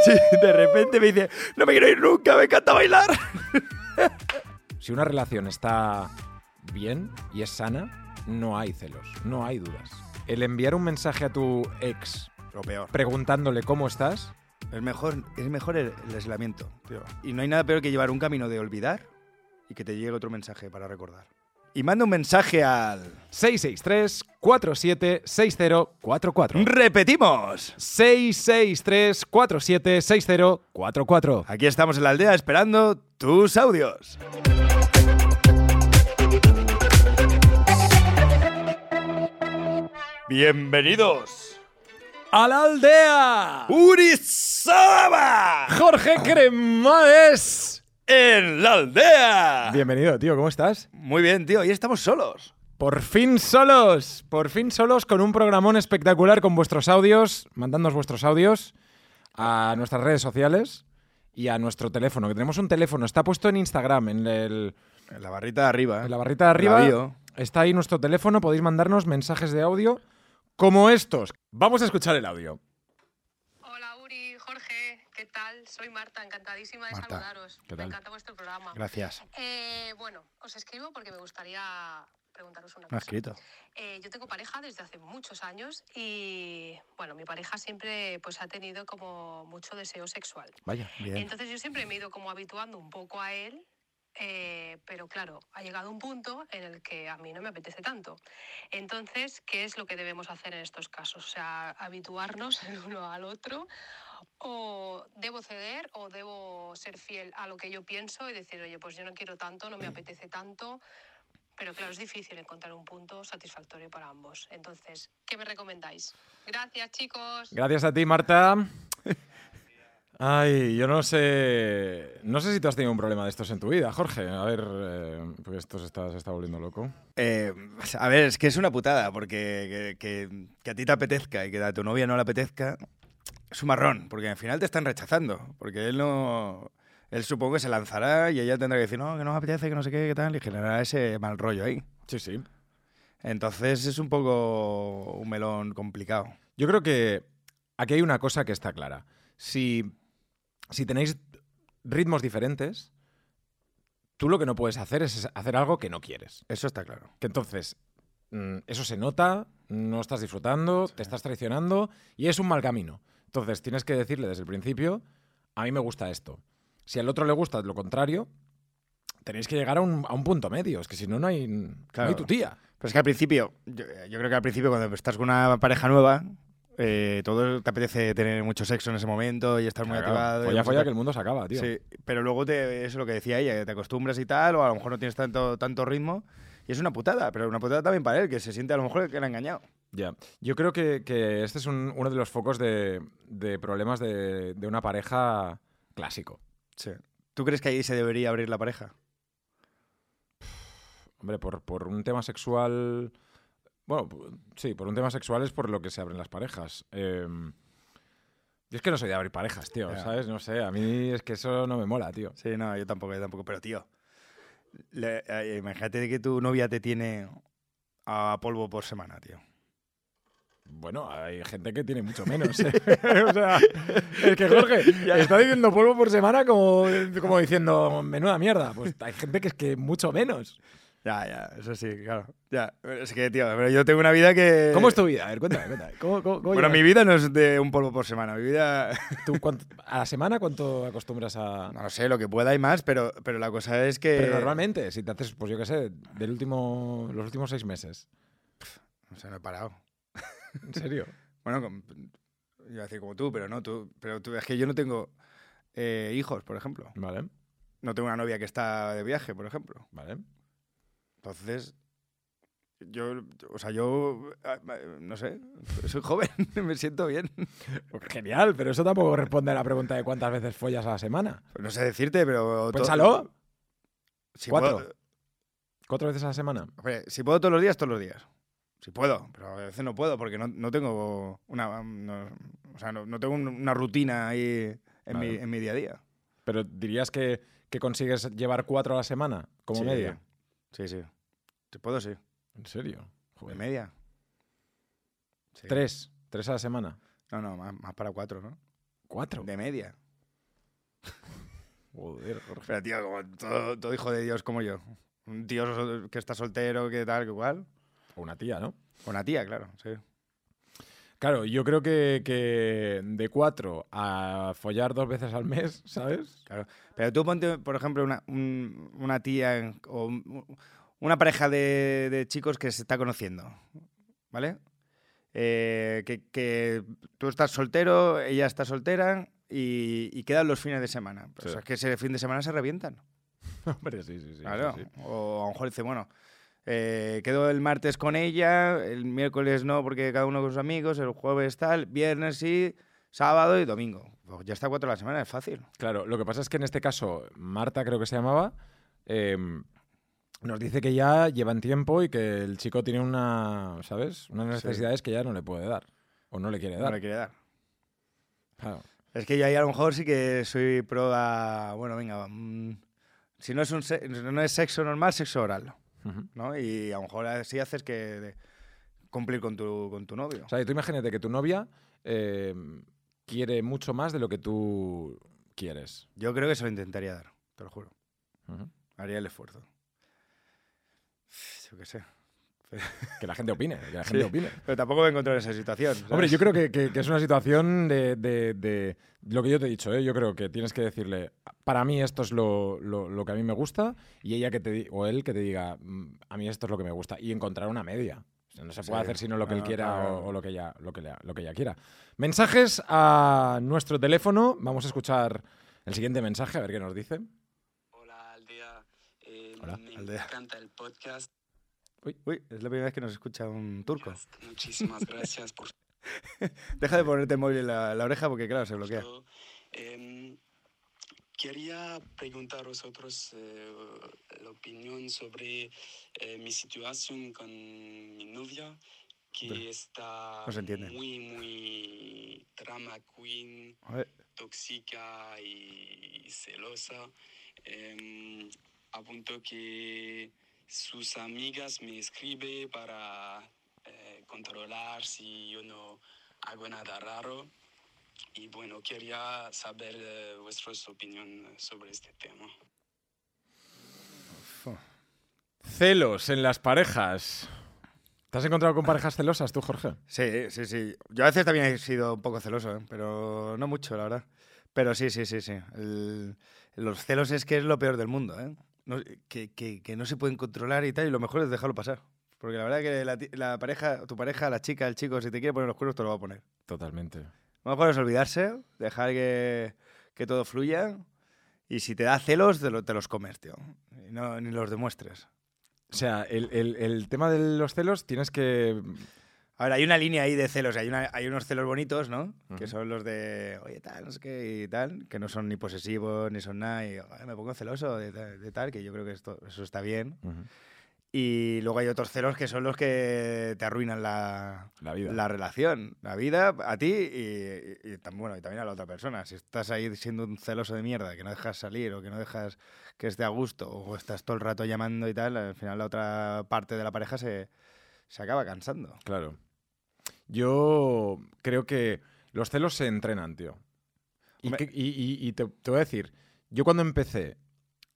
Sí, de repente me dice, no me quiero ir nunca, me encanta bailar. Si una relación está bien y es sana, no hay celos, no hay dudas. El enviar un mensaje a tu ex Lo peor. preguntándole cómo estás, Es mejor, es mejor el, el aislamiento, tío. Y no hay nada peor que llevar un camino de olvidar y que te llegue otro mensaje para recordar. Y manda un mensaje al... 663 476044. ¡Repetimos! 663 476044. Aquí estamos en la aldea esperando tus audios. Bienvenidos. ¡A la aldea! Urizaba Jorge Cremades. En la aldea. Bienvenido, tío, ¿cómo estás? Muy bien, tío. Y estamos solos. Por fin solos, por fin solos con un programón espectacular con vuestros audios, mandándonos vuestros audios a nuestras redes sociales y a nuestro teléfono, que tenemos un teléfono, está puesto en Instagram, en, el- En la barrita de arriba. en la barrita de arriba, está ahí nuestro teléfono, podéis mandarnos mensajes de audio como estos. Vamos a escuchar el audio. Hola Uri, Jorge, ¿qué tal? Soy Marta, encantadísima de Marta, saludaros. ¿qué Me encanta vuestro programa. Gracias. Eh, bueno, os escribo porque me gustaría preguntaros una cosa. escrito. Eh, yo tengo pareja desde hace muchos años y, bueno, mi pareja siempre pues, ha tenido como mucho deseo sexual. Vaya. Bien. Entonces yo siempre me he ido como habituando un poco a él, eh, pero claro, ha llegado un punto en el que a mí no me apetece tanto. Entonces, ¿qué es lo que debemos hacer en estos casos? O sea, habituarnos el uno al otro. ¿O debo ceder o debo ser fiel a lo que yo pienso y decir, oye, pues yo no quiero tanto, no me apetece tanto? Pero claro, es difícil encontrar un punto satisfactorio para ambos. Entonces, ¿qué me recomendáis? Gracias, chicos. Gracias a ti, Marta. Ay, yo no sé. No sé si tú has tenido un problema de estos en tu vida, Jorge. A ver, eh, porque esto se está, se está volviendo loco. Eh, a ver, es que es una putada, porque que, que- que a ti te apetezca y que a tu novia no le apetezca, es un marrón, porque al final te están rechazando, porque él no... Él supongo que se lanzará y ella tendrá que decir, no, que no apetece, que no sé qué, qué tal, y generará ese mal rollo ahí. Sí, sí. Entonces es un poco un melón complicado. Yo creo que aquí hay una cosa que está clara. Si, si tenéis ritmos diferentes, tú lo que no puedes hacer es hacer algo que no quieres. Eso está claro. Que entonces mm, eso se nota, no estás disfrutando, te estás traicionando y es un mal camino. Entonces tienes que decirle desde el principio, a mí me gusta esto. Si al otro le gusta lo contrario, tenéis que llegar a un, a un punto medio. Es que si no, no hay, no hay tu tía. Pero es que al principio, yo, yo creo que al principio cuando estás con una pareja nueva, eh, todo te apetece tener mucho sexo en ese momento y estar muy Claro, activado. folla, folla, que el mundo se acaba, tío. Sí, pero luego te, eso es lo que decía ella, que te acostumbras y tal, o a lo mejor no tienes tanto, tanto ritmo. Y es una putada, pero una putada también para él, que se siente a lo mejor que era engañado. Ya. Yo creo que, que este es un- uno de los focos de, de problemas de, de una pareja clásico. Sí. ¿Tú crees que ahí se debería abrir la pareja? Hombre, por, por un tema sexual. Bueno, sí, por un tema sexual es por lo que se abren las parejas. Eh, yo es que no soy de abrir parejas, tío. ¿sabes? No sé, a mí es que eso no me mola, tío. Sí, no, yo tampoco, yo tampoco. Pero tío, le- eh, imagínate que tu novia te tiene a polvo por semana, tío. Bueno, hay gente que tiene mucho menos. ¿eh? o sea, es que Jorge está diciendo polvo por semana como, como diciendo menuda mierda. Pues hay gente que es que mucho menos. Ya, ya, eso sí, claro. Ya, es que, tío, pero yo tengo una vida que... ¿Cómo es tu vida? A ver, cuéntame, cuéntame. ¿Cómo, cómo- cómo Bueno, mi vida no es de un polvo por semana. Mi vida, ¿Tú cuánto- ¿A la semana cuánto acostumbras a...? no sé, lo que pueda y más, pero, pero la cosa es que... Pero normalmente, si te haces, pues yo qué sé, del último, los últimos seis meses. O sea, no he parado. ¿En serio? Bueno, com- iba a decir como tú, pero no, tú, pero tú, es que yo no tengo eh, hijos, por ejemplo. Vale, No tengo una novia que está de viaje, por ejemplo. vale. Entonces, yo, o sea, yo, ah, ah, no sé, soy joven, me siento bien. Pues genial, pero eso tampoco responde a la pregunta de cuántas veces follas a la semana. Pues no sé decirte, pero... Piénsalo. Si Cuatro. puedo- ¿Cuatro veces a la semana? hombre, si puedo todos los días, todos los días. Si puedo, pero a veces no puedo porque no, no tengo una, no- o sea, no, no tengo un- una rutina ahí en, mi, en mi día a día. Pero dirías que, que consigues llevar cuatro a la semana, como Sí, media. Sí, sí. Si puedo, sí. ¿En serio? De media. Sí. Tres. Tres a la semana. No, no, más, más para cuatro, ¿no? Cuatro. de media. Joder, Jorge. Pero, tío, como todo, todo hijo de Dios como yo. Un tío que está soltero, que tal, que igual. O una tía, ¿no? O una tía, claro, sí. Claro, yo creo que, que de cuatro a follar dos veces al mes, ¿sabes? Claro. Pero tú ponte, por ejemplo, una, un- una tía o un- una pareja de, de chicos que se está conociendo, ¿vale? Eh, que, que tú estás soltero, ella está soltera y, y quedan los fines de semana. Pues Sí. es que ese fin de semana se revientan. Hombre, sí, sí, sí. claro. sí, sí. O a lo mejor dice, bueno, eh, quedo el martes con ella, el miércoles no porque cada uno con sus amigos, el jueves tal, viernes sí, sábado y domingo. Pues ya está cuatro a la semana, es fácil. Claro, lo que pasa es que en este caso, Marta creo que se llamaba, em, nos dice que ya llevan tiempo y que el chico tiene una, ¿sabes? Unas necesidades que ya no le puede dar. O no le quiere No dar. le quiere dar. Claro. Es que yo ahí a lo mejor sí que soy pro a. Bueno, venga, mm, si no es, un no es sexo normal, sexo oral, ¿no? Y a lo mejor así haces que cumplir con tu, con tu novio. O sea, tú imagínate que tu novia em, quiere mucho más de lo que tú quieres. Yo creo que se lo intentaría dar, te lo juro. Haría el esfuerzo. Yo qué sé. Que la gente opine, que la Sí. gente opine. Pero tampoco me he encontrado en esa situación. ¿sabes? Hombre, yo creo que, que- que es una situación de, de- de- Lo que yo te he dicho, ¿eh? yo creo que tienes que decirle, para mí esto es lo, lo- lo que a mí me gusta, y ella que te o él que te diga, "Mm, a mí esto es lo que me gusta, y encontrar una media. O sea, no se puede Sí. hacer sino lo que él quiera claro. o, o lo, que ella, lo, que ella, lo que ella quiera. Mensajes a nuestro teléfono. Vamos a escuchar el siguiente mensaje, a ver qué nos dice. Hola, Aldea. Eh, Hola, me Aldea. encanta el podcast. Uy, es la primera vez que nos escucha un turco. Muchísimas gracias por Deja de ponerte el móvil en la, la oreja porque, claro, se bloquea. Em, quería preguntar a vosotros eh, la opinión sobre eh, mi situación con mi novia, que está no se entiende. muy, muy drama queen, tóxica y celosa, em, a punto que sus amigas me escriben para eh, controlar si yo no hago nada raro. Y bueno, quería saber eh, vuestra opinión sobre este tema. Celos en las parejas. ¿Te has encontrado con parejas celosas tú, Jorge? Sí, sí, sí. Yo a veces también he sido un poco celoso, ¿eh? pero no mucho, la verdad. Pero sí, sí, sí, sí. El- los celos es que es lo peor del mundo, ¿eh? No- que, que- que no se pueden controlar y tal, y lo mejor es dejarlo pasar. Porque la verdad que la, pareja, tu pareja, la chica, el chico, si te quiere poner los cuernos, te lo va a poner. Totalmente. Lo mejor es olvidarse, dejar que, que todo fluya, y si te da celos, te, lo- te los comes, tío. Y no, ni los demuestres. O sea, el, el- el tema de los celos tienes que... A ver, hay una línea ahí de celos. Hay, una- hay unos celos bonitos, ¿no? Que Ujú. son los de, oye, tal, no sé qué, y tal, que no son ni posesivos, ni son nada, y "Ay, me pongo celoso de, ta- de tal, que yo creo que esto, eso está bien. Y luego hay otros celos que son los que te arruinan la, La vida. la relación, la vida a ti y, y- y bueno, y también a la otra persona. Si estás ahí siendo un celoso de mierda, que no dejas salir o que no dejas que esté a gusto o estás todo el rato llamando y tal, al final la otra parte de la pareja se, se acaba cansando. Claro. Yo creo que los celos se entrenan, tío. Y, Hombre. que- y- y- y te, te voy a decir, yo cuando empecé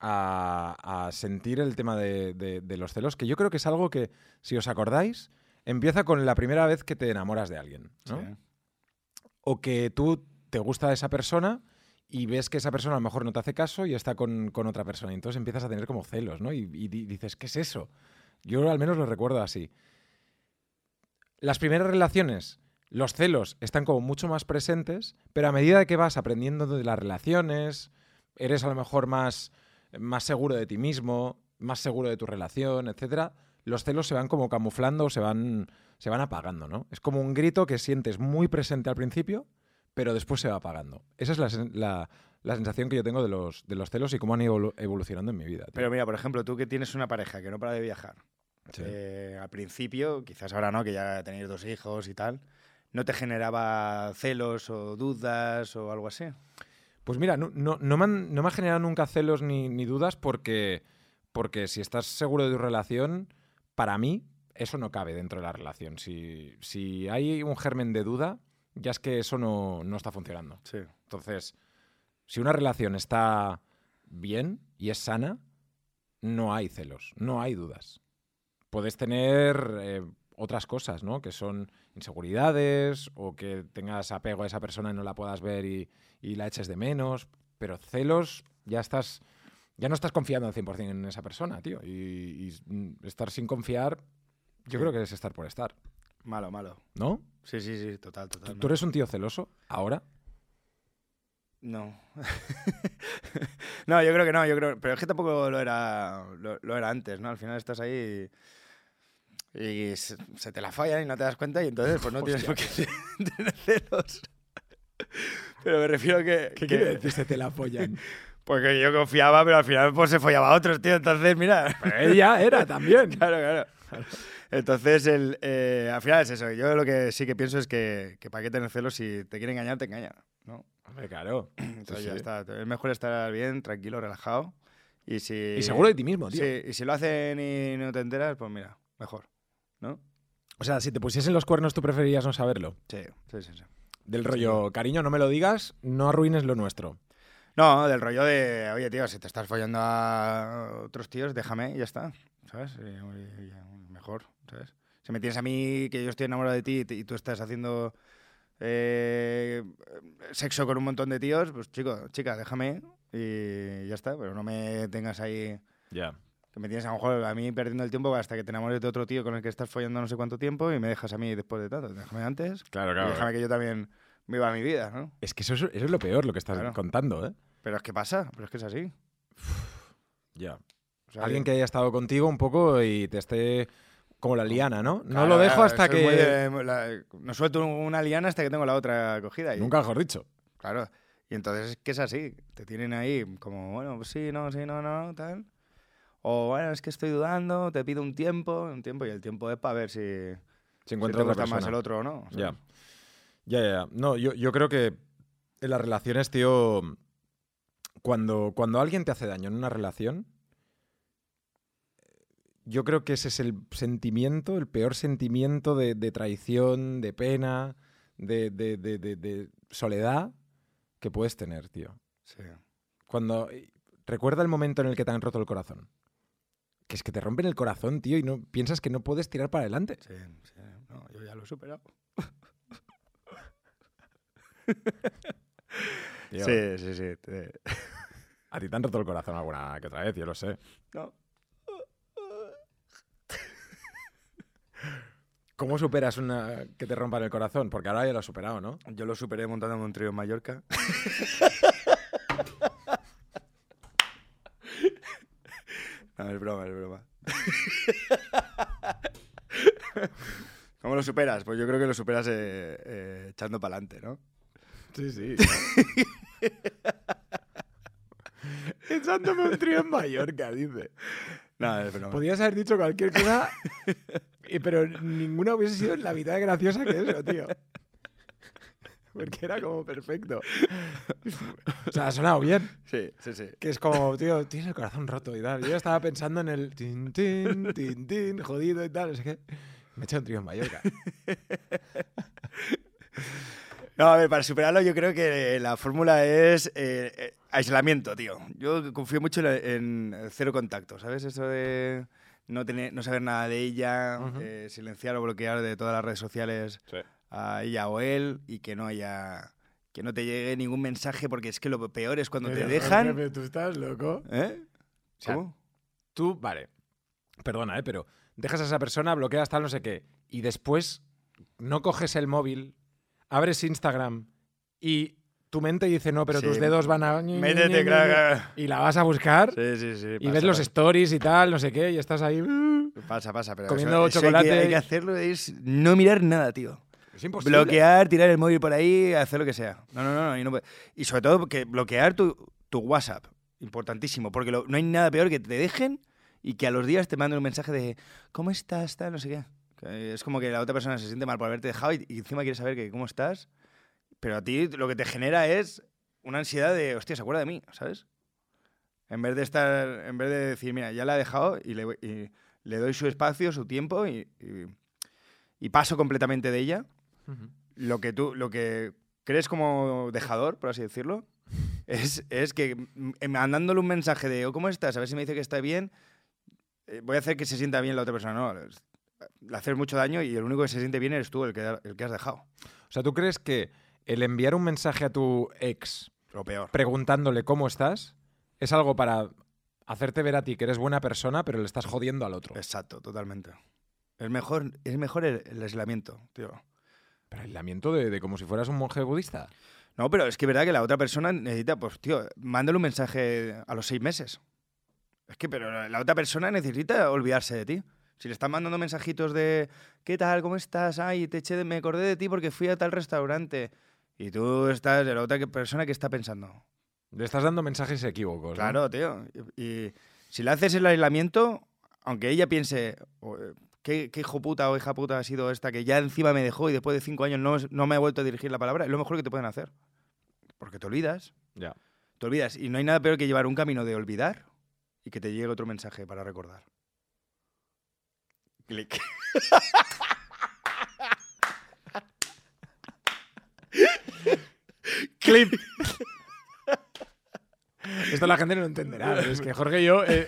a, a sentir el tema de, de- de los celos, que yo creo que es algo que, si os acordáis, empieza con la primera vez que te enamoras de alguien, ¿no? Sí. O que tú te gusta esa persona y ves que esa persona a lo mejor no te hace caso y está con, con otra persona. Y entonces empiezas a tener como celos, ¿no? Y, y di- dices, ¿qué es eso? Yo al menos lo recuerdo así. Las primeras relaciones, los celos están como mucho más presentes, pero a medida que vas aprendiendo de las relaciones, eres a lo mejor más, más seguro de ti mismo, más seguro de tu relación, etcétera, los celos se van como camuflando, se van, se van apagando, ¿no? Es como un grito que sientes muy presente al principio, pero después se va apagando. Esa es la, la- sensación que yo tengo de los, de los celos y cómo han ido evolu- evolucionando en mi vida. Pero mira, por ejemplo, tú que tienes una pareja que no para de viajar, Sí. eh, al principio, quizás ahora no, que ya tenéis dos hijos y tal, ¿no te generaba celos o dudas o algo así? Pues mira, no, no, no me, han, no me ha generado nunca celos ni, ni dudas porque, porque si estás seguro de tu relación, para mí eso no cabe dentro de la relación. Si, si hay un germen de duda, ya es que eso no, no está funcionando. Sí. Entonces, si una relación está bien y es sana, no hay celos, no hay dudas. Puedes tener eh, otras cosas, ¿no? Que son inseguridades o que tengas apego a esa persona y no la puedas ver y, y la eches de menos, pero celos ya estás ya no estás confiando al 100% en esa persona, tío. Y, y, mm, estar sin confiar, yo Sí. creo que es estar por estar, Malo, malo. ¿no? Sí, sí, sí, total, ¿Tú, total. tú eres un tío celoso ahora? No. no, yo creo que no, yo creo. Pero es que tampoco lo era, lo, lo era antes, ¿no? Al final estás ahí y, y se, se te la fallan y no te das cuenta y entonces pues no tienes por qué tener celos. Pero me refiero a que... que- Se te la follan. Porque yo confiaba, pero al final pues se follaba a otros, tío. Entonces, mira... Ella era también. Claro, claro. Entonces, el, eh, al final es eso. Yo lo que sí que pienso es que, que para qué tener celos si te quiere engañar, te engaña, ¿no? Hombre, claro. Entonces Sí, ya sí. está. Es mejor estar bien, tranquilo, relajado. Y si... Y seguro de ti mismo, tío. Sí, y si lo hacen y no te enteras, pues mira, mejor, ¿no? O sea, si te pusiesen los cuernos, tú preferirías no saberlo. Sí, sí, sí. sí. Del rollo, cariño, no me lo digas, no arruines lo nuestro. No, del rollo de, oye, tío, si te estás follando a otros tíos, déjame y ya está, ¿sabes? Mejor, ¿sabes? Si me tienes a mí, que yo estoy enamorado de ti y tú estás haciendo eh, sexo con un montón de tíos, pues chico, chica, déjame y ya está, pero no me tengas ahí... Ya. Que me tienes a lo mejor a mí perdiendo el tiempo hasta que te enamores de otro tío con el que estás follando no sé cuánto tiempo y me dejas a mí después de tanto. Déjame antes Claro, y déjame que yo también viva mi vida, ¿no? Es que eso es, eso es lo peor, lo que estás Claro. contando, ¿eh? Pero es que pasa, pero es que es así. Ya. O sea, Alguien que haya estado contigo un poco y te esté como la liana, ¿no? no Claro, lo dejo claro, hasta que... de- la- no suelto una liana hasta que tengo la otra cogida. Y, Nunca mejor dicho. Claro. Y entonces es que es así. Te tienen ahí como, bueno, pues sí, no, sí, no, no, tal. O bueno, es que estoy dudando, te pido un tiempo, un tiempo, y el tiempo es para ver si, Si si encuentras te gusta más el otro o no. Ya. Ya, ya, ya. No, yo, yo creo que en las relaciones, tío, cuando, cuando alguien te hace daño en una relación, yo creo que ese es el sentimiento, el peor sentimiento de, de traición, de pena, de, de- de- de- de soledad que puedes tener, tío. Sí. Cuando recuerda el momento en el que te han roto el corazón. Que es que te rompen el corazón, tío, y no piensas que no puedes tirar para adelante. Sí, sí. No, yo ya lo he superado. Tío, Sí, sí, sí. te- A ti te han roto el corazón alguna que otra vez, yo lo sé. No. ¿Cómo superas una que te rompan el corazón? Porque ahora ya lo has superado, ¿no? Yo lo superé montándome un trío en Mallorca. no, es broma, es broma. ¿Cómo lo superas? Pues yo creo que lo superas eh, eh, echando para adelante, ¿no? Sí, sí. Echándome un trío en Mallorca, dice. No, es broma. Podías haber dicho cualquier cosa, pero ninguna hubiese sido la mitad de graciosa que eso, tío. Porque era como perfecto. O sea, ha sonado bien. Sí, sí, sí. Que es como, tío, tienes el corazón roto y tal. Yo estaba pensando en el tin, tin, tin, tin, jodido y tal. No sé qué. Me he echado un trío en Mallorca. No, a ver, para superarlo yo creo que la fórmula es eh, eh, aislamiento, tío. Yo confío mucho en, cero contacto, ¿sabes? Eso de no, tener, no saber nada de ella, eh, silenciar o bloquear de todas las redes sociales a ella o él y que no haya... Que no te llegue ningún mensaje porque es que lo peor es cuando te Pero, dejan... jefe, ¿Tú estás loco? ¿Eh? sea, ¿Cómo? Tú, vale. Perdona, ¿eh? Pero dejas a esa persona, bloqueas tal, no sé qué. Y después no coges el móvil, abres Instagram y tu mente dice, no, pero Sí. tus dedos van a... Métete. Y la vas a buscar Sí, sí, sí. y pasa, ves los stories y tal, no sé qué, y estás ahí... uh, Pasa, pasa, pero comiendo eso- eso hay que- chocolate. hay que hacerlo es no mirar nada, tío. Es imposible. Bloquear, tirar el móvil por ahí, hacer lo que sea. No, no, no. y, no y sobre todo que bloquear tu, tu WhatsApp. Importantísimo. Porque lo- no hay nada peor que te dejen y que a los días te manden un mensaje de ¿Cómo estás? Tal, no sé qué. Es como que la otra persona se siente mal por haberte dejado y, y encima quiere saber que cómo estás. Pero a ti lo que te genera es una ansiedad de, hostia, se acuerda de mí, ¿sabes? En vez de estar, en vez de decir, mira, ya la he dejado y le, y le doy su espacio, su tiempo y, y- y paso completamente de ella Lo que tú, lo que crees como dejador, por así decirlo, es, es que mm, mandándole un mensaje de, "Oh, ¿cómo estás? A ver si me dice que está bien, eh, voy a hacer que se sienta bien la otra persona. No, le haces mucho daño y el único que se siente bien eres tú, el que, el que has dejado. O sea, ¿tú crees que el enviar un mensaje a tu ex Lo peor. preguntándole cómo estás es algo para hacerte ver a ti que eres buena persona, pero le estás jodiendo al otro? Exacto, totalmente. Es mejor, es mejor el, el aislamiento, tío. Pero aislamiento de, de como si fueras un monje budista. No, pero es que es verdad que la otra persona necesita, pues, tío, mándale un mensaje a los seis meses. Es que, pero la otra persona necesita olvidarse de ti. Si le estás mandando mensajitos de, ¿qué tal? ¿Cómo estás? Ay, te eché de, me acordé de ti porque fui a tal restaurante. Y tú estás, la otra persona que está pensando. Le estás dando mensajes equívocos. ¿no? Claro, tío. Y, y si le haces el aislamiento, aunque ella piense, "Oh, eh, ¿qué, qué hijo puta o hija puta ha sido esta que ya encima me dejó y después de cinco años no, no me ha vuelto a dirigir la palabra, es lo mejor que te pueden hacer. Porque te olvidas. Ya. Te olvidas. Y no hay nada peor que llevar un camino de olvidar y que te llegue otro mensaje para recordar. Clic. Clip. Esto la gente no entenderá. pero Es que Jorge y yo eh,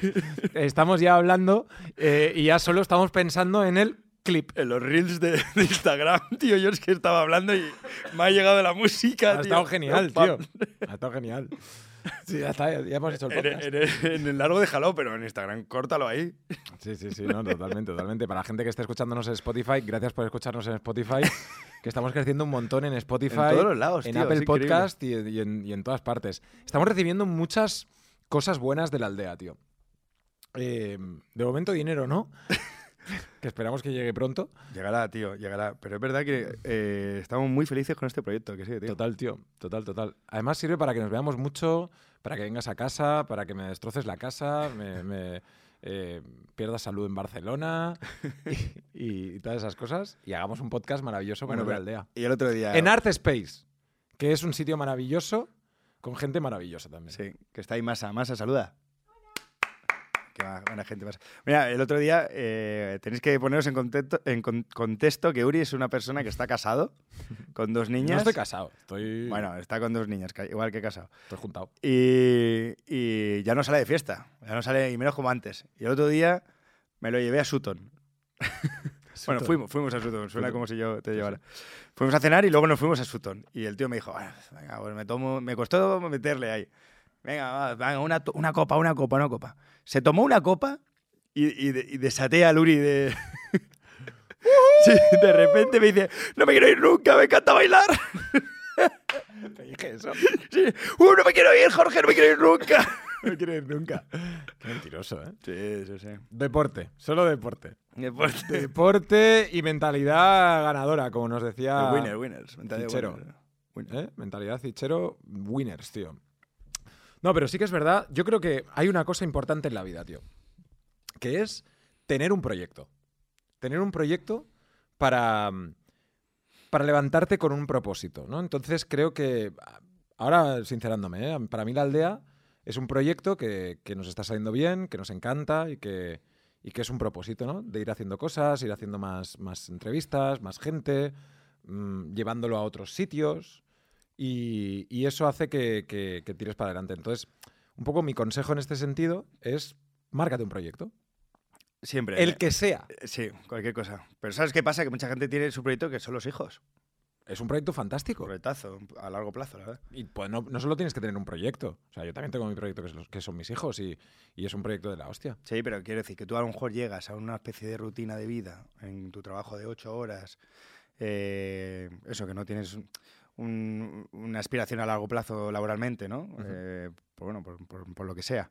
estamos ya hablando eh, y ya solo estamos pensando en el clip. En los reels de, de Instagram, tío, yo es que estaba hablando y me ha llegado la música. Ha tío. estado genial, tío. Ha estado genial. Sí, ya está, ya hemos hecho el podcast. en el- en el largo déjalo, pero en Instagram, córtalo ahí. Sí, sí, sí, no, totalmente, totalmente. Para la gente que está escuchándonos en Spotify, gracias por escucharnos en Spotify, que estamos creciendo un montón en Spotify, En todos los lados, en tío, Apple. Podcast y, y en, y en todas partes. Estamos recibiendo muchas cosas buenas de la aldea, tío. Eh, de momento dinero, ¿no? Que esperamos que llegue pronto. Llegará, tío, llegará. Pero es verdad que eh, estamos muy felices con este proyecto, que sí, tío. Total, tío, total, total. Además sirve para que nos veamos mucho, para que vengas a casa, para que me destroces la casa, me, me, eh, pierdas salud en Barcelona y, y todas esas cosas. Y hagamos un podcast maravilloso Bueno, con la aldea. Y el otro día... En Art Space, que es un sitio maravilloso con gente maravillosa también. Sí, que está ahí Masa. Masa, saluda. Qué buena gente Masa. Mira, el otro día eh, tenéis que poneros en contexto, en con- contexto que Uri es una persona que está casado con dos niñas. No estoy casado, estoy, Bueno, está con dos niñas, igual que casado. estoy juntado. Y, y ya no sale de fiesta, ya no sale, y menos como antes. Y el otro día me lo llevé a Sutton. Bueno, Sutton. fuimos, fuimos a Sutton, suena como si yo te llevara. Fuimos a cenar y luego nos fuimos a Sutton. Y el tío me dijo, "Ah, venga, pues me tomo, me costó meterle ahí. Venga, va, venga, una, una copa, una copa, una copa. Se tomó una copa y, y, de- y desaté a Luri de... Sí, de repente me dice, no me quiero ir nunca, me encanta bailar. Te dije eso. Sí, "Uh, no me quiero ir, Jorge, no me quiero ir nunca. No quiero ir nunca. Qué mentiroso, ¿eh? Sí, sí, sí. Deporte, solo deporte. Después de- Deporte y mentalidad ganadora, como nos decía. Winner, winners. mentalidad Fichero. Winner. ¿Eh? Mentalidad fichero, winners, tío. No, pero sí que es verdad. Yo creo que hay una cosa importante en la vida, tío. Que es tener un proyecto. Tener un proyecto para, para levantarte con un propósito, ¿no? Entonces creo que, ahora sincerándome, ¿eh? para mí la aldea es un proyecto que, que nos está saliendo bien, que nos encanta y que, y que es un propósito, ¿no? De ir haciendo cosas, ir haciendo más, más entrevistas, más gente, mm, llevándolo a otros sitios y, y eso hace que, que- que tires para adelante. Entonces, un poco mi consejo en este sentido es márcate un proyecto. Siempre. El que sea. Eh, Sí, cualquier cosa. Pero ¿sabes qué pasa? Que mucha gente tiene su proyecto que son los hijos. Es un proyecto fantástico. Proyectazo, a largo plazo, la verdad. Y pues no, no solo tienes que tener un proyecto. O sea, yo también tengo mi proyecto que, es los- que son mis hijos y, y es un proyecto de la hostia. Sí, pero quiero decir que tú a lo mejor llegas a una especie de rutina de vida en tu trabajo de ocho horas. eh, eso, que no tienes un- una aspiración a largo plazo laboralmente, ¿no? Eh, por, bueno, por, por- por lo que sea.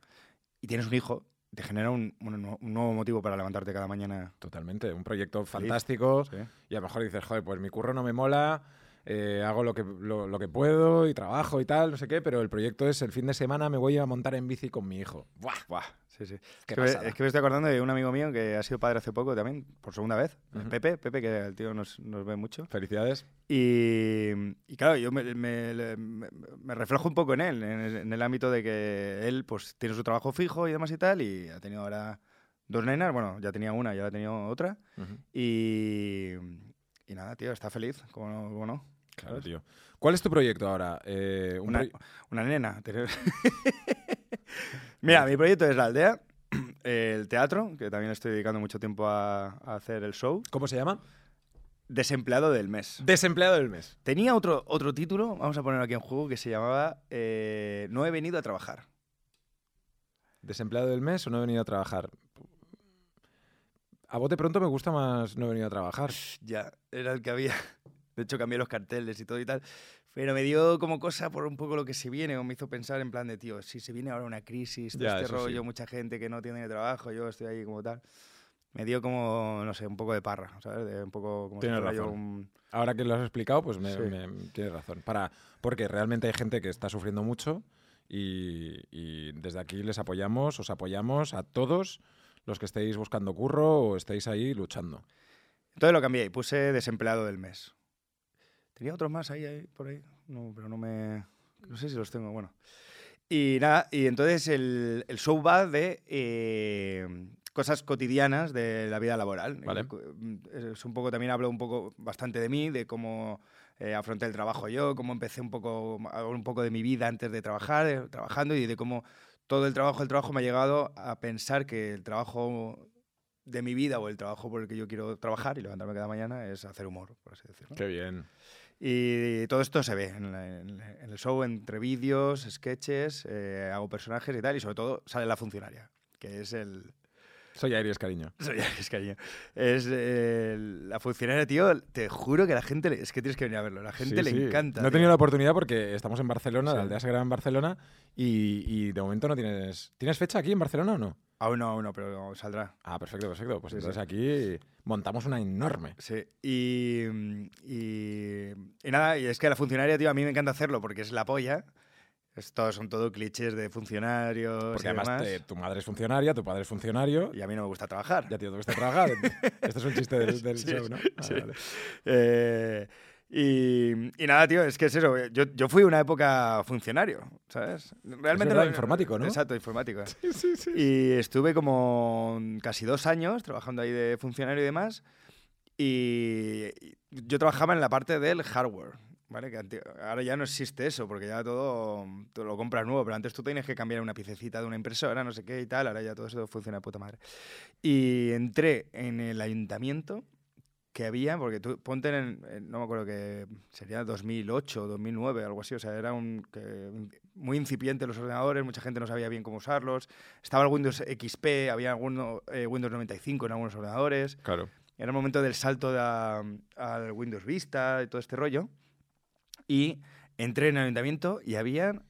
Y tienes un hijo, te genera un, un- un nuevo motivo para levantarte cada mañana. Totalmente. Un proyecto fantástico. Sí. Y a lo mejor dices, joder, pues mi curro no me mola, eh, hago lo que, lo, lo que puedo y trabajo y tal, no sé qué, pero el proyecto es el fin de semana me voy a montar en bici con mi hijo. ¡Buah! Buah, sí, sí. Qué Es que, me, pasada. es que me estoy acordando de un amigo mío que ha sido padre hace poco también, por segunda vez. Pepe, Pepe, que el tío nos, nos ve mucho. Felicidades. Y, y claro, yo me, me- le- me- me reflejo un poco en él, en el, en el ámbito de que él pues tiene su trabajo fijo y demás y tal, y ha tenido ahora dos nenas, bueno, ya tenía una, ya ha tenido otra, y, y nada, tío, está feliz, como no? cómo no? Claro, tío. ¿Cuál es tu proyecto ahora? Eh, un Una, una nena. Mira, mi proyecto es la aldea, el teatro, que también estoy dedicando mucho tiempo a, a hacer el show. ¿Cómo se llama? Desempleado del mes. Desempleado del mes. Tenía otro, otro título, vamos a ponerlo aquí en juego, que se llamaba eh, No he venido a trabajar. ¿Desempleado del mes o no he venido a trabajar? A bote pronto me gusta más no he venido a trabajar. Ya, era el que había. De hecho, cambié los carteles y todo y tal. Pero me dio como cosa por un poco lo que se viene, o me hizo pensar en plan de, tío, si se viene ahora una crisis, todo Ya, este eso sí. rollo, mucha gente que no tiene trabajo, yo estoy ahí como tal. Me dio como, no sé, un poco de parra, ¿sabes? De un poco como si Tienes fuera yo razón. un- Ahora que lo has explicado, pues me, Sí. me- tienes razón. Para, porque realmente hay gente que está sufriendo mucho y, y desde aquí les apoyamos, os apoyamos a todos los que estéis buscando curro o estéis ahí luchando. Entonces lo cambié y puse desempleado del mes. Tenía otros más ahí, ahí, por ahí. No, pero no me. No sé si los tengo, bueno. Y nada, y entonces el, el show va de eh, cosas cotidianas de la vida laboral. Vale. Cu- Es un poco, también hablo un poco bastante de mí, de cómo eh, afronté el trabajo yo, cómo empecé un poco, un poco de mi vida antes de trabajar, eh, trabajando y de cómo todo el trabajo, el trabajo me ha llegado a pensar que el trabajo de mi vida o el trabajo por el que yo quiero trabajar y levantarme cada mañana es hacer humor, por así decirlo. Qué bien. Y todo esto se ve en, la- en- el show, entre vídeos, sketches, eh, hago personajes y tal, y sobre todo sale la funcionaria, que es el... Soy Aries, cariño. Soy es cariño. Es eh, la funcionaria, tío, te juro que la gente, le- es que tienes que venir a verlo, la gente Sí, le sí. encanta. No he tenido la oportunidad porque estamos en Barcelona, Sí. la aldea sagrada en Barcelona, y, y de momento no tienes... ¿Tienes fecha aquí en Barcelona o no? Aún no, aún no, pero saldrá. Ah, perfecto, perfecto. Pues Sí, sí. entonces aquí montamos una enorme. Sí, y, y, y nada, y es que la funcionaria, tío, a mí me encanta hacerlo porque es la polla. Es todo- son todo clichés de funcionarios Porque y además demás. te- tu madre es funcionaria, tu padre es funcionario. Y a mí no me gusta trabajar. Ya, tío, tú a trabajar. Este es un chiste del, del Sí, show, ¿no? sí, Ah, sí. vale. Eh, y, y nada, tío, es que es eso. Yo, yo fui una época funcionario, ¿sabes? Realmente verdad, informático, ¿no? Exacto, informático. Y estuve como casi dos años trabajando ahí de funcionario y demás. Y yo trabajaba en la parte del hardware. ¿Vale? Que ahora ya no existe eso, porque ya todo, todo lo compras nuevo, pero antes tú tienes que cambiar una piececita de una impresora, no sé qué y tal, ahora ya todo eso funciona de puta madre. Y entré en el ayuntamiento que había, porque tú ponte en, en- no me acuerdo que sería 2008, 2009, algo así, o sea, era un, que- muy incipiente los ordenadores, mucha gente no sabía bien cómo usarlos, estaba el Windows XP, había alguno, eh, Windows 95 en algunos ordenadores, Claro. era el momento del salto de a- al Windows Vista y todo este rollo. Y entré en el ayuntamiento y había,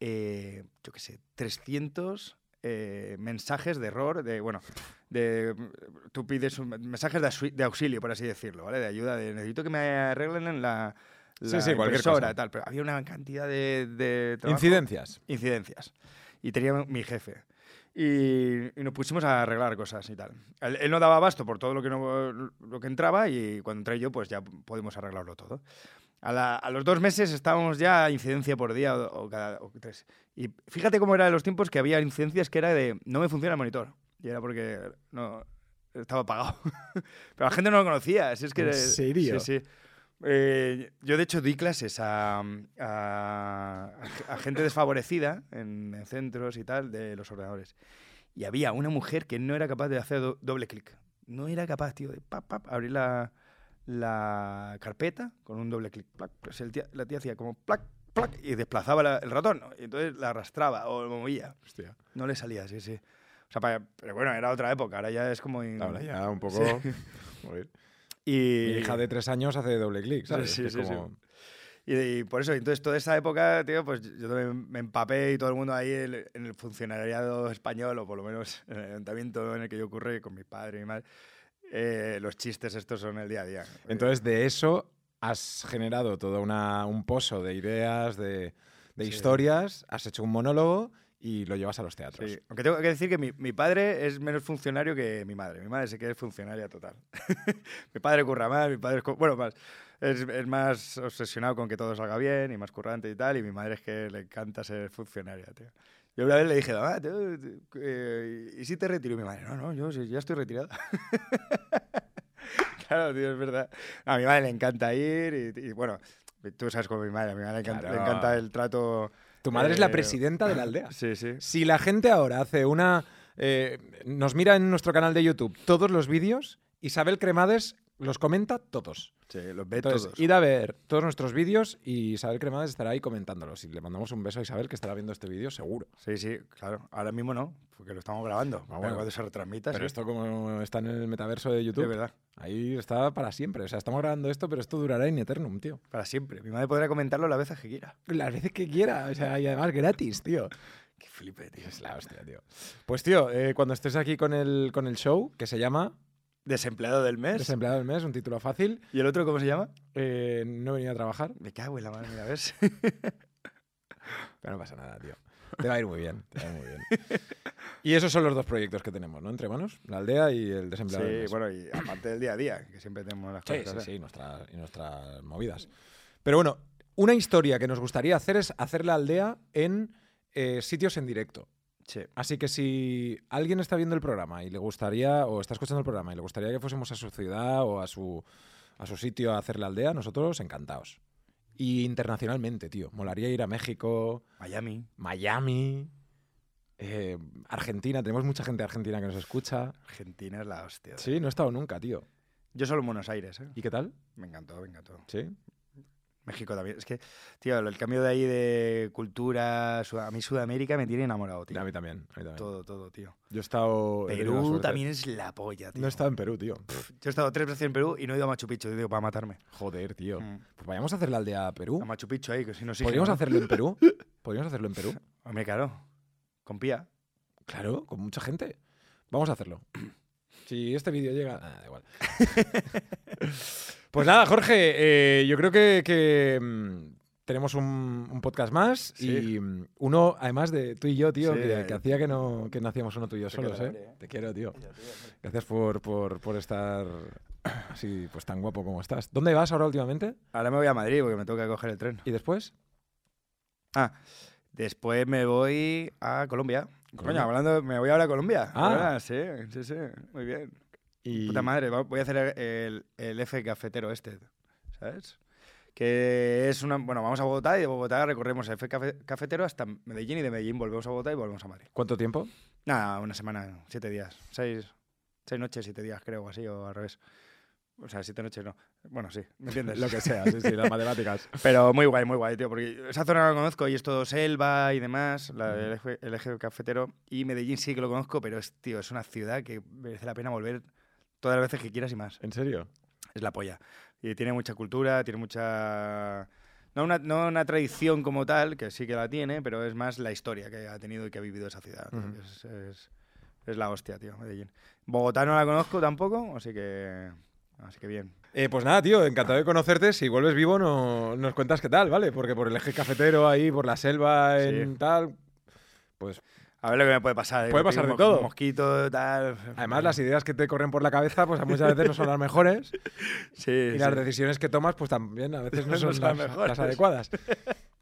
eh, yo qué sé, 300 eh, mensajes de error, de, bueno, de, tú pides un- mensajes de, de auxilio, por así decirlo, ¿vale? De ayuda, de necesito que me arreglen en la, Sí, la sí, cualquier impresora, cosa. tal. Pero había una cantidad de, de trabajo Incidencias. incidencias. Y tenía mi jefe. Y, y nos pusimos a arreglar cosas y tal. Él, él no daba abasto por todo lo que, no, lo que entraba y cuando entré yo, pues ya pudimos arreglarlo todo. A, la- a los dos meses estábamos ya a incidencia por día o, o cada o tres. Y fíjate cómo eran los tiempos que había incidencias que era de no me funciona el monitor. Y era porque no estaba apagado. Pero la gente no lo conocía. Si es que, ¿En serio? Sí, sí. Eh, yo, de hecho, di clases a, a- a gente desfavorecida en, en centros y tal de los ordenadores. Y había una mujer que no era capaz de hacer do- doble clic. No era capaz, tío, de pap, pap, abrir la, la carpeta con un doble clic. plac. Pues el tía- la tía hacía como plac, plac, y desplazaba la- el ratón. ¿no? Y entonces la arrastraba o lo movía. Hostia. No le salía, sí, sí. O sea, pa- pero bueno, era otra época. Ahora ya es como... in- Ahora ya un poco. Joder. Y, Mi hija de tres años hace doble clic, ¿sabes? Sí, sí, sí. como- Y, y por eso, entonces toda esa época, tío, pues yo también me empapé y todo el mundo ahí en, el- en el funcionariado español, o por lo menos en el ayuntamiento en el que yo ocurre con mi padre y mi madre, eh, los chistes estos son el día a día. Entonces, de eso has generado todo una, un pozo de ideas, de, de Sí. historias, has hecho un monólogo y lo llevas a los teatros. Sí, Aunque tengo que decir que mi, mi padre es menos funcionario que mi madre. Mi madre sí que es funcionaria total. mi padre curra más, mi padre es, bueno, más, es, es más obsesionado con que todo salga bien y más currante y tal. Y mi madre es que le encanta ser funcionaria, tío. Yo una vez le dije, ah, tío, eh, ¿y si te retiro? Y mi madre, no, no, yo ya estoy retirada. claro, tío, es verdad. A mi madre le encanta ir y, y, bueno, Tú sabes cómo mi madre, a mi madre le encanta, le Claro. encanta el trato. Tu madre es la eh, presidenta de la aldea. Sí, sí. Si la gente ahora hace una. eh, nos mira en nuestro canal de YouTube todos los vídeos, Isabel Cremades los comenta todos. Sí, los ve Entonces, todos. id a ver todos nuestros vídeos y Isabel Cremades estará ahí comentándolos. Y le mandamos un beso a Isabel que estará viendo este vídeo seguro. Sí, sí, claro. Ahora mismo no, porque lo estamos grabando. Pero Ah, bueno. cuando se retransmita, Pero sí. esto como está en el metaverso de YouTube, Es verdad. ahí está para siempre. O sea, estamos grabando esto, pero esto durará in eternum, tío. Para siempre. Mi madre podrá comentarlo las veces que quiera. Las veces que quiera, o sea, y además gratis, tío. Qué flipe, tío. Es la hostia, tío. Pues, tío, eh, cuando estés aquí con el, con el show, que se llama Desempleado del mes. Desempleado del Mes, un título fácil, ¿Y el otro cómo se llama? eh, no he venido a trabajar, Me cago en la mano, mira, ¿ves? pero no pasa nada, tío. Te va a ir muy bien, te va a ir muy bien. Y esos son los dos proyectos que tenemos, ¿no? Entre manos, la aldea y el desempleado del sí, mes. bueno, y aparte del día a día, que siempre tenemos las Sí, cosas. sí, hacer. sí, nuestra- y nuestras movidas. Pero bueno, una historia que nos gustaría hacer es hacer la aldea en eh, sitios en directo. Sí. Así que si alguien está viendo el programa y le gustaría, o está escuchando el programa y le gustaría que fuésemos a su ciudad o a su, a su sitio a hacer la aldea, nosotros encantados. Y internacionalmente, tío. Molaría ir a México, Miami. Miami, eh, Argentina. Tenemos mucha gente argentina que nos escucha. Argentina es la hostia. Sí, no he estado nunca, tío. Yo solo en Buenos Aires, ¿eh? ¿Y qué tal? Me encantó, me encantó. Sí. México también. Es que, tío, el cambio de ahí de cultura, a mí Sudamérica me tiene enamorado, tío. A mí también. a mí también. Todo, todo, tío. Yo he estado. Perú también es la polla, tío. No he estado en Perú, tío. Yo he estado tres veces en Perú y no he ido a Machu Picchu, digo, para matarme. Joder, tío. Mm. Pues vayamos a hacer la aldea a Perú. A Machu Picchu ahí, que si no sí. ¿Podríamos hacerlo en Perú? ¿Podríamos hacerlo en Perú? Hombre, claro. Con pía. Claro, con mucha gente. Vamos a hacerlo. Si este vídeo llega. ah, da igual. pues nada, Jorge, eh, yo creo que, que, mm, tenemos un, un podcast más Sí. y mm, uno, además de tú y yo, tío, Sí, que, que hacía que no, que no hacíamos uno tú y yo solos, quiero, ¿eh? eh. Te quiero, tío. Gracias por, por, por estar así, pues tan guapo como estás. ¿Dónde vas ahora últimamente? Ahora me voy a Madrid porque me toca coger el tren. ¿Y después? Ah, después me voy a Colombia. Colombia. Coño, hablando, me voy ahora a Colombia. Ah. Ahora, sí, sí, sí. Muy bien. Y... Puta madre, voy a hacer el, el F cafetero este, ¿sabes? Que es una... Bueno, vamos a Bogotá y de Bogotá recorremos el F cafe- cafetero hasta Medellín y de Medellín volvemos a Bogotá y volvemos a Madrid. ¿Cuánto tiempo? Nada, una semana, siete días. Seis, seis noches, siete días creo, o así, o al revés. O sea, siete noches no. Bueno, sí, ¿me entiendes? Lo que sea, sí, sí, las matemáticas. Pero muy guay, muy guay, tío, porque esa zona no la conozco y es todo selva y demás, la- el, eje, el eje cafetero. Y Medellín sí que lo conozco, pero es, tío, es una ciudad que merece la pena volver todas las veces que quieras y más. ¿En serio? Es la polla. Y tiene mucha cultura, tiene mucha... No una, no una tradición como tal, que sí que la tiene, pero es más la historia que ha tenido y que ha vivido esa ciudad. es, es- es la hostia, tío, Medellín. Bogotá no la conozco tampoco, así que... Así que bien. Eh, pues nada, tío, encantado de conocerte. Si vuelves vivo, no, nos cuentas qué tal, ¿vale? Porque por el eje cafetero ahí, por la selva, en Sí. tal. Pues A ver lo que me puede pasar. ¿eh? Puede pasar de todo. Mosquito, tal. además, las ideas que te corren por la cabeza, pues muchas veces no son las mejores. Sí, Y sí. las decisiones que tomas, pues también a veces no son las, mejores. las adecuadas.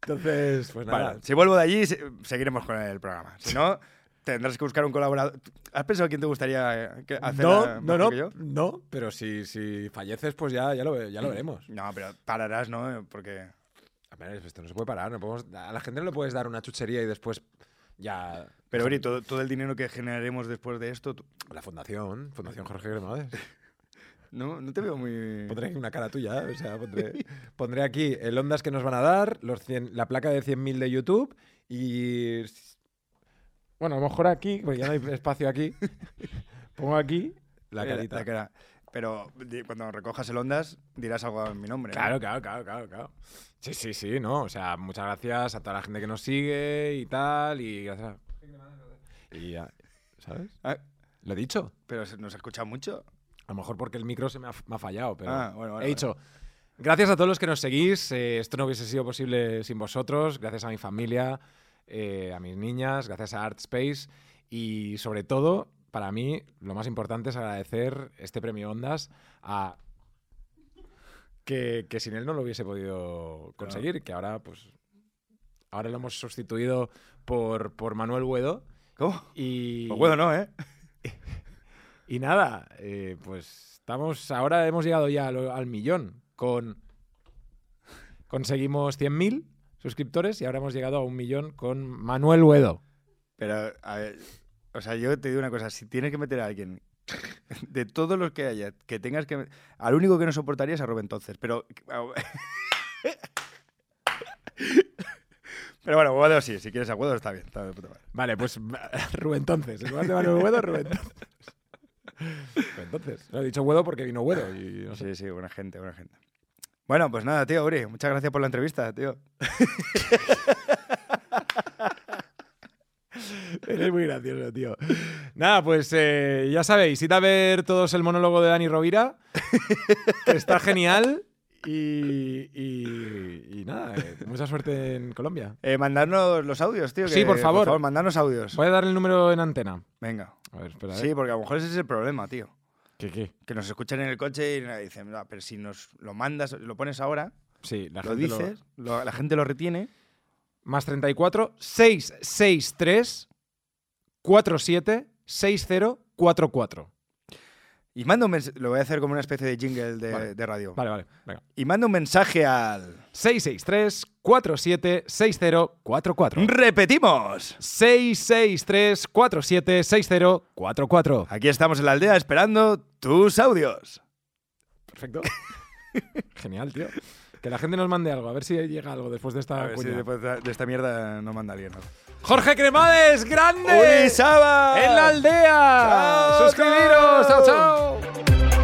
Entonces, pues nada. Vale, si vuelvo de allí, se- seguiremos con el programa. Si no, tendrás que buscar un colaborador. ¿Has pensado quién te gustaría que- hacer No, la- no, no, que yo? no, pero si, si falleces, pues ya, ya, lo, ya lo veremos. No, pero pararás, ¿no? Porque. A ver, esto no se puede parar. No podemos- a la gente no le puedes dar una chuchería y después ya. Pero, Uri, todo, todo el dinero que generaremos después de esto, tú- La fundación, Fundación Jorge Cremades. no, no te veo muy. Pondré aquí una cara tuya, ¿eh? o sea, pondré, pondré aquí el ondas que nos van a dar, los 100 la placa de 100.000 de YouTube y... Bueno, a lo mejor aquí, porque ya no hay espacio aquí, pongo aquí la carita. la cara. Pero cuando recojas el Ondas, dirás algo en mi nombre. ¿no? Claro, claro, claro, claro, claro. Sí, sí, sí, no. O sea, muchas gracias a toda la gente que nos sigue y tal. Y gracias. a- Y ya, ¿sabes? Ah, Lo he dicho. pero nos ha escuchado mucho. A lo mejor porque el micro se me ha, me ha fallado, pero Ah, bueno, he dicho. Gracias a todos los que nos seguís. eh, esto no hubiese sido posible sin vosotros. Gracias a mi familia, eh, a mis niñas, gracias a Art Space y sobre todo, para mí, lo más importante es agradecer este premio Ondas a que, que sin él no lo hubiese podido conseguir, que ahora pues ahora lo hemos sustituido por, por Manuel Huedo ¿Cómo? y Pues bueno, no, ¿eh? y nada, eh, pues estamos ahora hemos llegado ya al, al millón con conseguimos 100.000 suscriptores y ahora hemos llegado a un millón con Manuel Huedo. Pero, a ver, o sea, yo te digo una cosa, si tienes que meter a alguien de todos los que haya, que tengas que... Al único que no soportaría es a Rubén entonces, pero... Pero bueno, Guado sí, si quieres a Guado está bien. Está de puta madre. Vale, pues Rubén entonces. En lugar de Manuel Rubén entonces. Entonces. Lo he dicho Huedo porque vino y no sé. Sí, sí, buena gente, buena gente. Bueno, pues nada, tío, Uri, muchas gracias por la entrevista, tío. Eres muy gracioso, tío. Nada, pues eh, ya sabéis, id a ver todos el monólogo de Dani Rovira, que está genial. Y, y- y nada, eh, mucha suerte en Colombia. Eh, mandarnos los audios, tío. Sí, por favor. Por favor, mandarnos audios. Voy a dar el número en antena. Venga. A ver, espera. Sí, porque a lo mejor ese es el problema, tío. ¿Qué, qué? Que nos escuchan en el coche y nos dicen, "No, pero si nos lo mandas, lo pones ahora, Sí, la lo gente lo- dices, lo- la gente lo retiene. Más 34 663 47 6044. Y manda un mensaje, lo voy a hacer como una especie de jingle de, Vale. de radio. Vale, vale, venga. Y manda un mensaje al... 663 47 6044. ¡Repetimos! 663 47 6044. Aquí estamos en la aldea esperando tus audios. Perfecto. Genial, tío. Que la gente nos mande algo, a ver si llega algo después de A esta ver si cuña. después de esta mierda no manda alguien. Jorge Cremades, grande. ¡Uri Saba! En la aldea. Chao, Suscribiros. chao. chao.